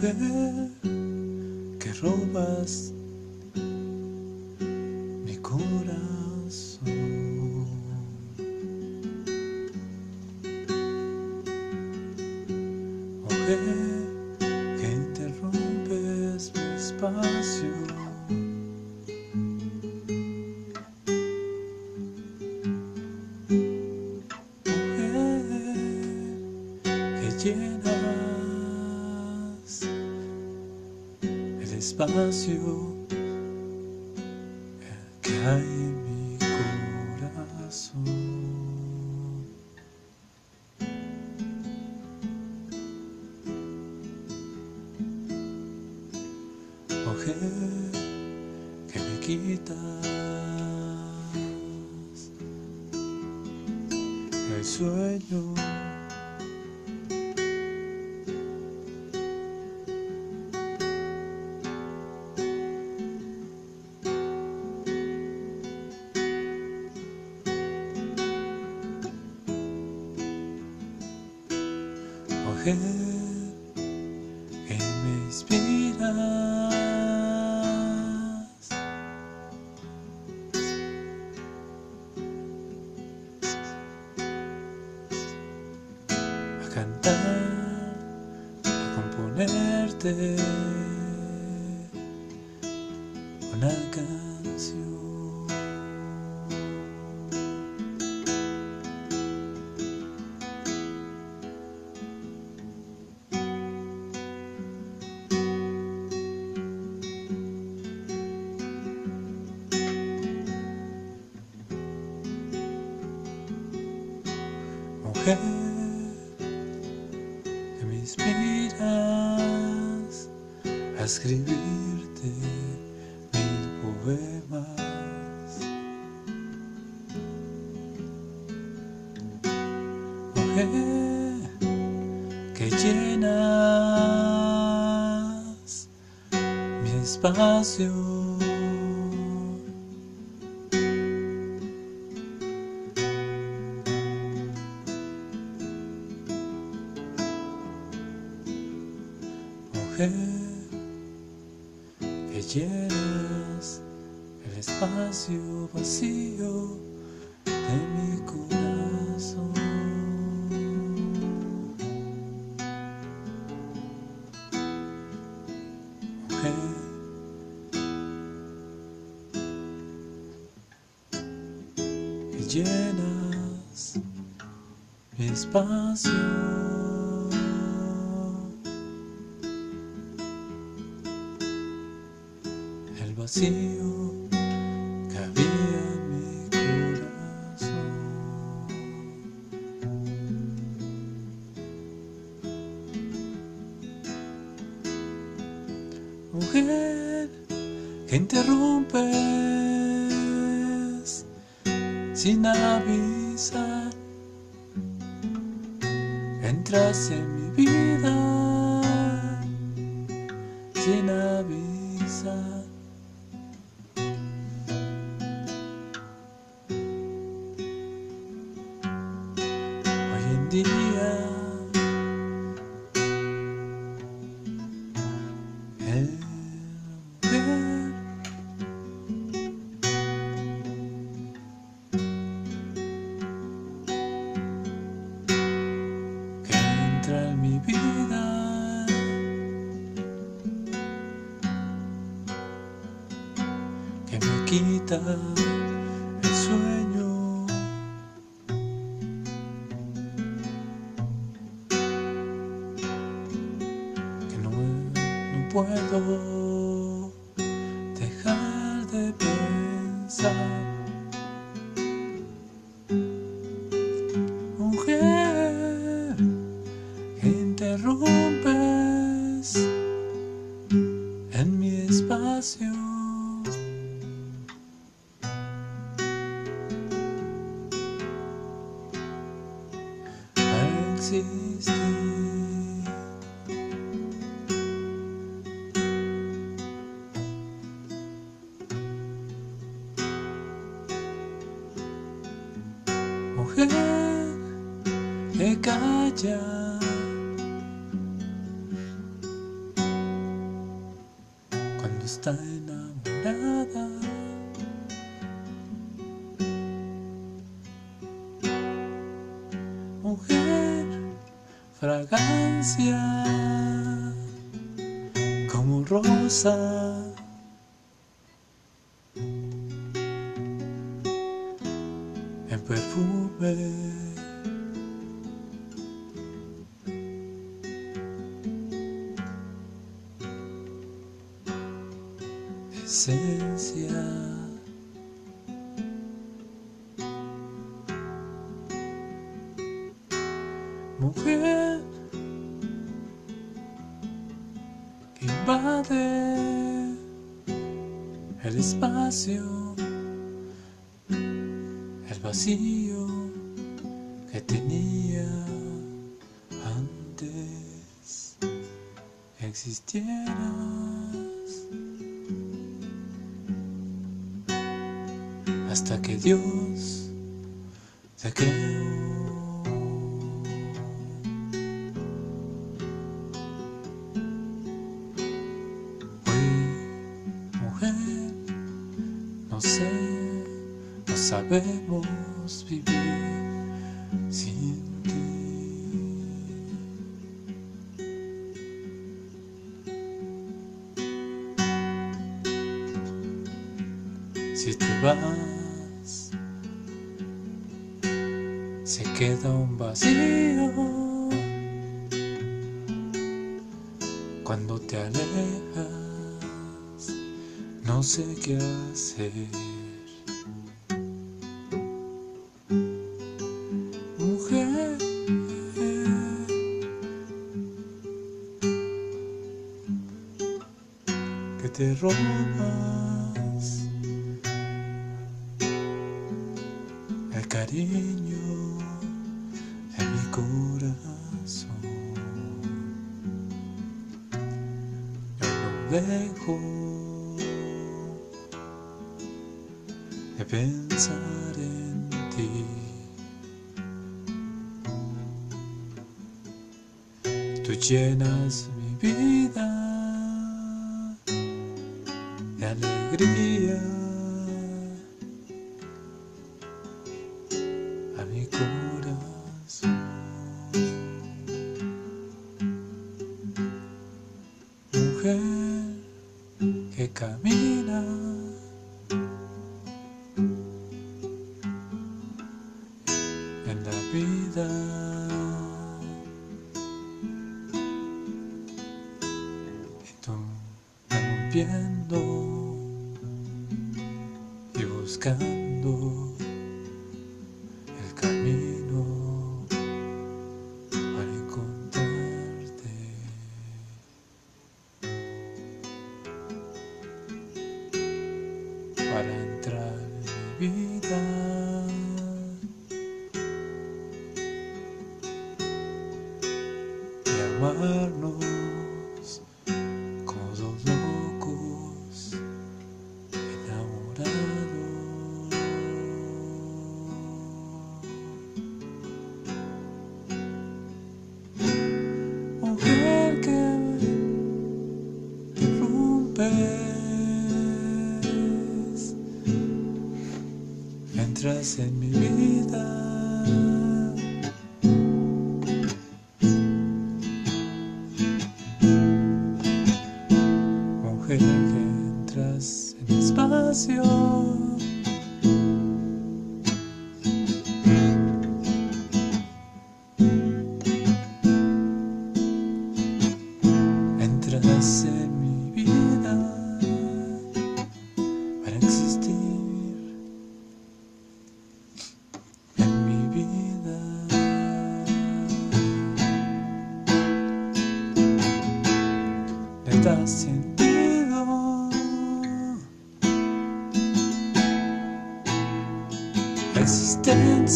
Mujer que robas mi corazón. Mujer que interrumpes mi espacio. Hay mi corazón. Mujer que me quitas el sueño. Inspiras a cantar, a componerte Mujer que me inspiras a escribirte mil poemas. Mujer que llenas mi espacio. Llenas mi espacio. el vacío sin avisar, entras en mi vida sin avisar. Que me quita Mujer calla está enamorada. Mujer, fragancia como rosa. Esencia. Mujer invade el espacio, el vacío que tenía antes existieras. Hasta que Dios te creó. Mujer, no sé, no sabemos vivir sin ti. Si te vas, queda un vacío. Cuando te alejas, no sé qué hacer. Mujer, que te robas el cariño Dejo de pensar en ti. Tú llenas mi vida de alegría. En la vida. Y tú rompiendo y buscando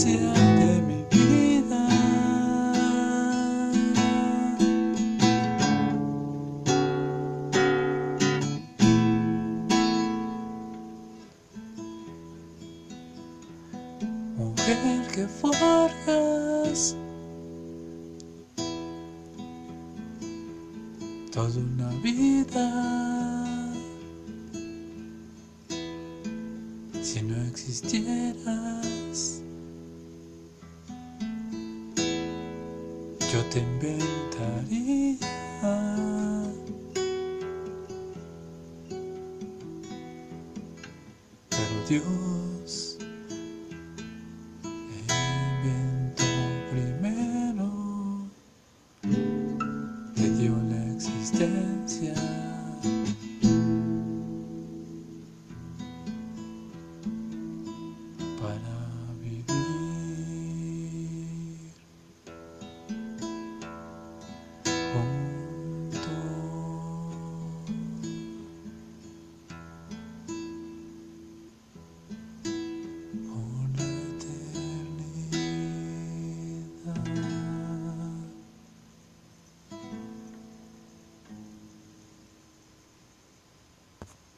de mi vida. Mujer que forjas toda una vida. Si no existiera te inventaría. Pero Dios